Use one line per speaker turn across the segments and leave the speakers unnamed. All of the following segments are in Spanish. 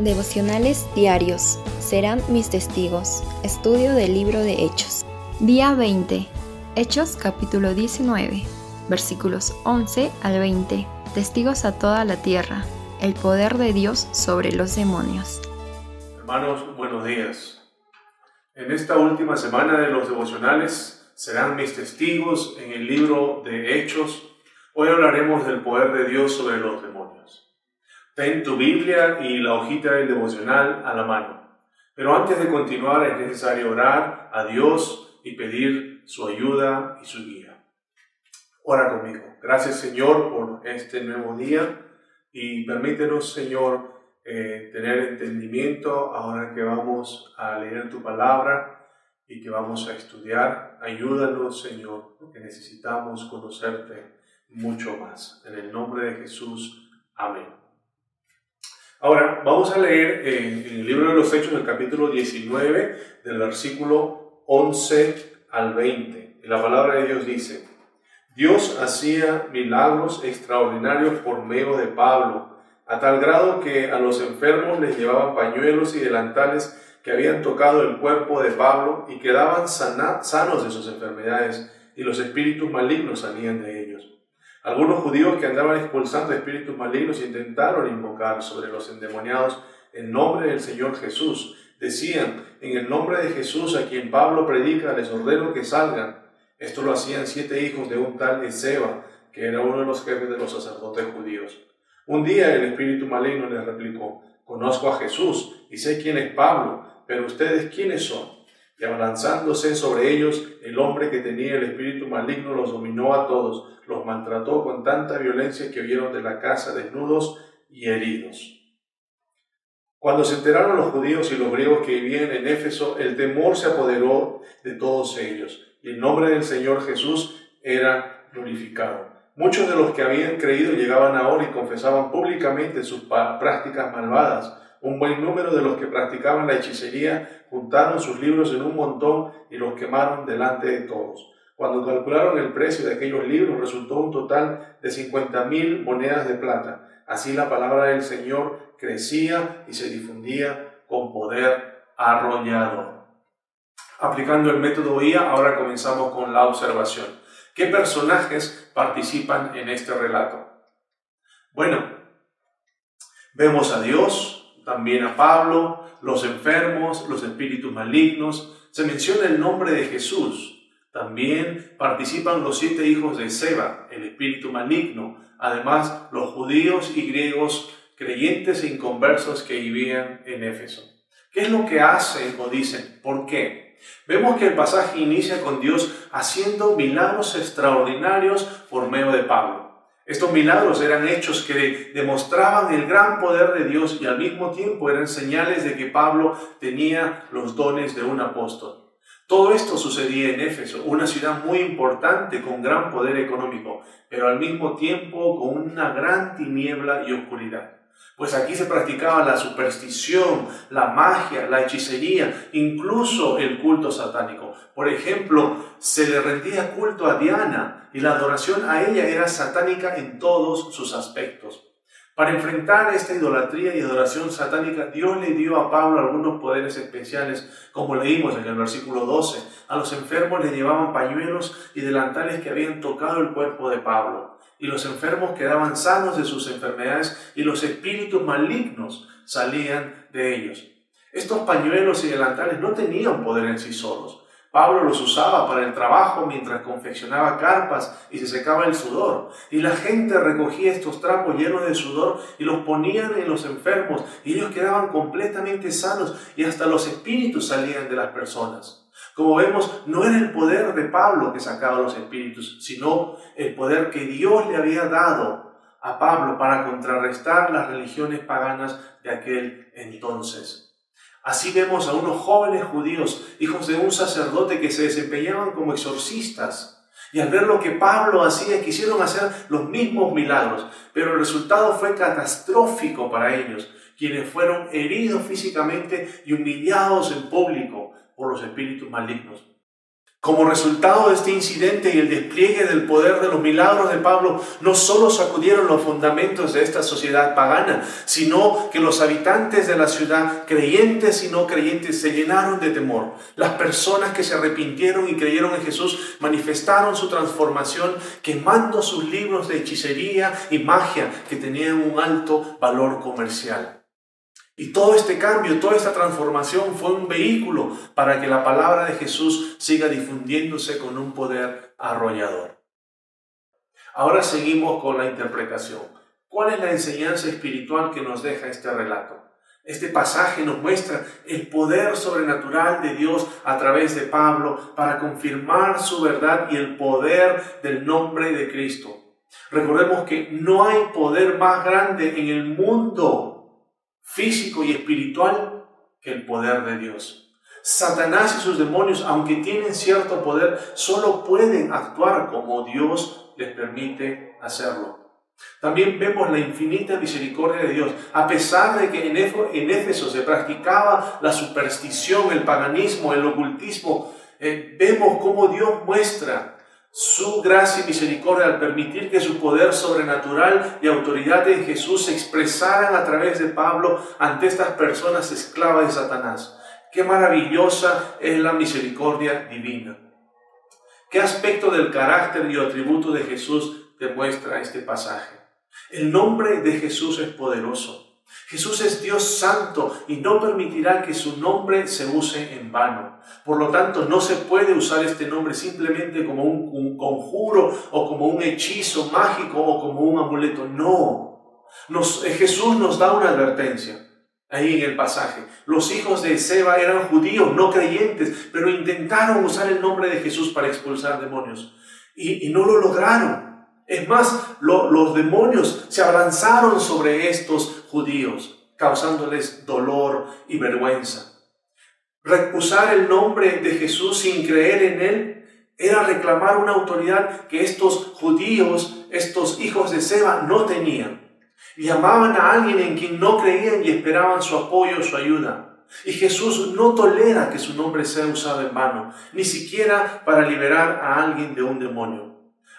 Devocionales diarios. Serán mis testigos. Estudio del libro de Hechos. Día 20. Hechos capítulo 19. Versículos 11 al 20. Testigos a toda la tierra. El poder de Dios sobre los demonios.
Hermanos, buenos días. En esta última semana de los devocionales serán mis testigos en el libro de Hechos. Hoy hablaremos del poder de Dios sobre los demonios. Ten tu Biblia y la hojita del devocional a la mano. Pero antes de continuar es necesario orar a Dios y pedir su ayuda y su guía. Ora conmigo. Gracias Señor por este nuevo día y permítenos Señor eh, tener entendimiento ahora que vamos a leer tu palabra y que vamos a estudiar. Ayúdanos Señor porque necesitamos conocerte mucho más. En el nombre de Jesús. Amén. Ahora, vamos a leer en, el libro de los Hechos, el capítulo 19, del versículo 11 al 20. Y la palabra de Dios dice, Dios hacía milagros extraordinarios por medio de Pablo, a tal grado que a los enfermos les llevaban pañuelos y delantales que habían tocado el cuerpo de Pablo y quedaban sanos de sus enfermedades, y los espíritus malignos salían de ellos. Algunos judíos que andaban expulsando espíritus malignos intentaron invocar sobre los endemoniados el nombre del Señor Jesús. Decían, en el nombre de Jesús a quien Pablo predica, les ordeno que salgan. Esto lo hacían siete hijos de un tal Ezeba, que era uno de los jefes de los sacerdotes judíos. Un día el espíritu maligno les replicó, conozco a Jesús y sé quién es Pablo, pero ustedes quiénes son. Y abalanzándose sobre ellos, el hombre que tenía el espíritu maligno los dominó a todos, los maltrató con tanta violencia que huyeron de la casa desnudos y heridos. Cuando se enteraron los judíos y los griegos que vivían en Éfeso, el temor se apoderó de todos ellos, y el nombre del Señor Jesús era glorificado. Muchos de los que habían creído llegaban ahora y confesaban públicamente sus prácticas malvadas. Un buen número de los que practicaban la hechicería juntaron sus libros en un montón y los quemaron delante de todos. Cuando calcularon el precio de aquellos libros resultó un total de 50 mil monedas de plata. Así la palabra del Señor crecía y se difundía con poder arrollado. Aplicando el método IA, ahora comenzamos con la observación. ¿Qué personajes participan en este relato? Bueno, vemos a Dios, también a Pablo, los enfermos, los espíritus malignos. Se menciona el nombre de Jesús, también participan los siete hijos de Seba, el espíritu maligno, además los judíos y griegos creyentes e inconversos que vivían en Éfeso. ¿Qué es lo que hacen o dicen? ¿Por qué? Vemos que el pasaje inicia con Dios haciendo milagros extraordinarios por medio de Pablo. Estos milagros eran hechos que demostraban el gran poder de Dios y al mismo tiempo eran señales de que Pablo tenía los dones de un apóstol. Todo esto sucedía en Éfeso, una ciudad muy importante con gran poder económico, pero al mismo tiempo con una gran tiniebla y oscuridad. Pues aquí se practicaba la superstición, la magia, la hechicería, incluso el culto satánico. Por ejemplo, se le rendía culto a Diana y la adoración a ella era satánica en todos sus aspectos. Para enfrentar esta idolatría y adoración satánica, Dios le dio a Pablo algunos poderes especiales, como leímos en el versículo 12. A los enfermos le llevaban pañuelos y delantales que habían tocado el cuerpo de Pablo, y los enfermos quedaban sanos de sus enfermedades, y los espíritus malignos salían de ellos. Estos pañuelos y delantales no tenían poder en sí solos, Pablo los usaba para el trabajo mientras confeccionaba carpas y se secaba el sudor. Y la gente recogía estos trapos llenos de sudor y los ponían en los enfermos y ellos quedaban completamente sanos y hasta los espíritus salían de las personas. Como vemos, no era el poder de Pablo que sacaba los espíritus, sino el poder que Dios le había dado a Pablo para contrarrestar las religiones paganas de aquel entonces. Así vemos a unos jóvenes judíos, hijos de un sacerdote, que se desempeñaban como exorcistas. Y al ver lo que Pablo hacía, quisieron hacer los mismos milagros, pero el resultado fue catastrófico para ellos, quienes fueron heridos físicamente y humillados en público por los espíritus malignos. Como resultado de este incidente y el despliegue del poder de los milagros de Pablo, no solo sacudieron los fundamentos de esta sociedad pagana, sino que los habitantes de la ciudad, creyentes y no creyentes, se llenaron de temor. Las personas que se arrepintieron y creyeron en Jesús manifestaron su transformación quemando sus libros de hechicería y magia que tenían un alto valor comercial. Y todo este cambio, toda esta transformación fue un vehículo para que la palabra de Jesús siga difundiéndose con un poder arrollador. Ahora seguimos con la interpretación. ¿Cuál es la enseñanza espiritual que nos deja este relato? Este pasaje nos muestra el poder sobrenatural de Dios a través de Pablo para confirmar su verdad y el poder del nombre de Cristo. Recordemos que no hay poder más grande en el mundo físico y espiritual que el poder de Dios. Satanás y sus demonios, aunque tienen cierto poder, solo pueden actuar como Dios les permite hacerlo. También vemos la infinita misericordia de Dios. A pesar de que en Éfeso se practicaba la superstición, el paganismo, el ocultismo, eh, vemos cómo Dios muestra su gracia y misericordia al permitir que su poder sobrenatural y autoridad en Jesús se expresaran a través de Pablo ante estas personas esclavas de Satanás. Qué maravillosa es la misericordia divina. ¿Qué aspecto del carácter y atributo de Jesús demuestra este pasaje? El nombre de Jesús es poderoso. Jesús es Dios santo y no permitirá que su nombre se use en vano. Por lo tanto, no se puede usar este nombre simplemente como un, conjuro o como un hechizo mágico o como un amuleto. No. Eh, Jesús nos da una advertencia ahí en el pasaje. Los hijos de Seba eran judíos, no creyentes, pero intentaron usar el nombre de Jesús para expulsar demonios y, no lo lograron. Es más, los demonios se abalanzaron sobre estos judíos, causándoles dolor y vergüenza. Recusar el nombre de Jesús sin creer en él era reclamar una autoridad que estos judíos, estos hijos de Seba, no tenían. Llamaban a alguien en quien no creían y esperaban su apoyo, su ayuda. Y Jesús no tolera que su nombre sea usado en vano, ni siquiera para liberar a alguien de un demonio.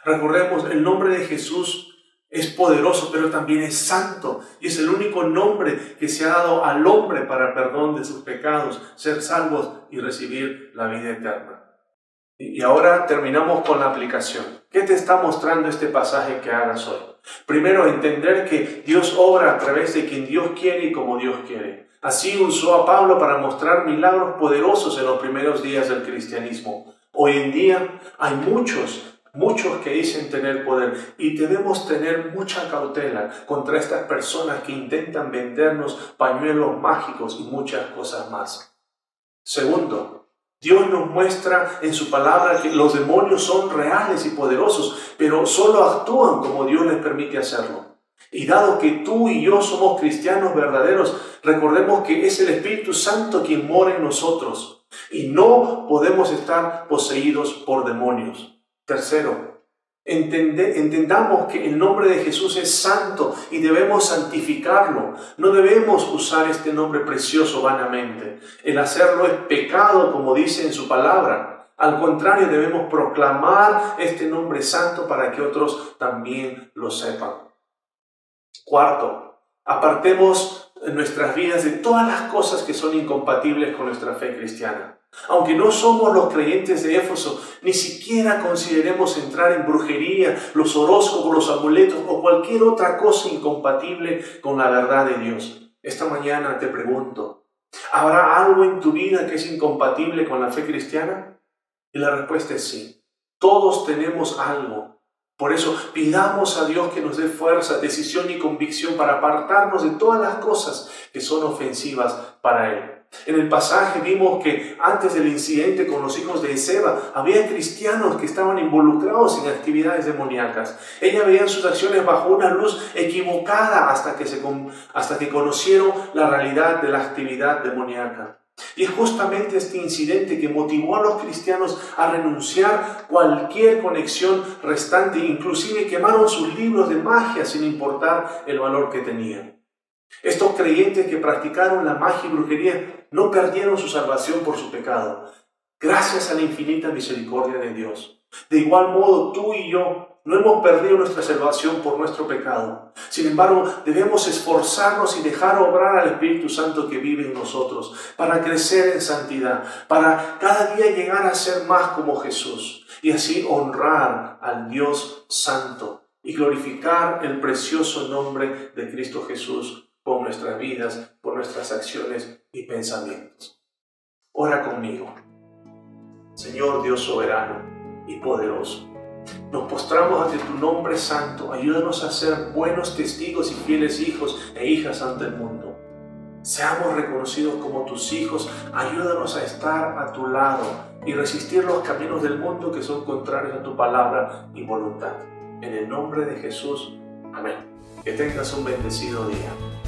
Recordemos, el nombre de Jesús es poderoso, pero también es santo. Y es el único nombre que se ha dado al hombre para perdón de sus pecados, ser salvos y recibir la vida eterna. Y ahora terminamos con la aplicación. ¿Qué te está mostrando este pasaje que hagas hoy? Primero, entender que Dios obra a través de quien Dios quiere y como Dios quiere. Así usó a Pablo para mostrar milagros poderosos en los primeros días del cristianismo. Hoy en día hay muchos Muchos que dicen tener poder y debemos tener mucha cautela contra estas personas que intentan vendernos pañuelos mágicos y muchas cosas más. Segundo, Dios nos muestra en su palabra que los demonios son reales y poderosos, pero solo actúan como Dios les permite hacerlo. Y dado que tú y yo somos cristianos verdaderos, recordemos que es el Espíritu Santo quien mora en nosotros y no podemos estar poseídos por demonios. Tercero, entendamos que el nombre de Jesús es santo y debemos santificarlo. No debemos usar este nombre precioso vanamente. El hacerlo es pecado, como dice en su palabra. Al contrario, debemos proclamar este nombre santo para que otros también lo sepan. Cuarto, apartemos nuestras vidas de todas las cosas que son incompatibles con nuestra fe cristiana. Aunque no somos los creyentes de Éfeso, ni siquiera consideremos entrar en brujería, los horóscopos, los amuletos o cualquier otra cosa incompatible con la verdad de Dios. Esta mañana te pregunto, ¿habrá algo en tu vida que es incompatible con la fe cristiana? Y la respuesta es sí. Todos tenemos algo. Por eso pidamos a Dios que nos dé fuerza, decisión y convicción para apartarnos de todas las cosas que son ofensivas para Él. En el pasaje vimos que antes del incidente con los hijos de Seba, había cristianos que estaban involucrados en actividades demoníacas. Ella veían sus acciones bajo una luz equivocada hasta que, se, hasta que conocieron la realidad de la actividad demoníaca. Y es justamente este incidente que motivó a los cristianos a renunciar cualquier conexión restante, inclusive quemaron sus libros de magia sin importar el valor que tenían. Estos creyentes que practicaron la magia y brujería no perdieron su salvación por su pecado. gracias a la infinita misericordia de Dios. De igual modo, tú y yo no hemos perdido nuestra salvación por nuestro pecado. Sin embargo, debemos esforzarnos y dejar obrar al Espíritu Santo que vive en nosotros para crecer en santidad, para cada día llegar a ser más como Jesús y así honrar al Dios Santo y glorificar el precioso nombre de Cristo Jesús por nuestras vidas, por nuestras acciones y pensamientos. Ora conmigo. Señor Dios soberano y poderoso nos postramos ante tu nombre santo. Ayúdanos a ser buenos testigos y fieles hijos e hijas ante el mundo. Seamos reconocidos como tus hijos. Ayúdanos a estar a tu lado y resistir los caminos del mundo que son contrarios a tu palabra y voluntad. En el nombre de Jesús. Amén. Que tengas un bendecido día.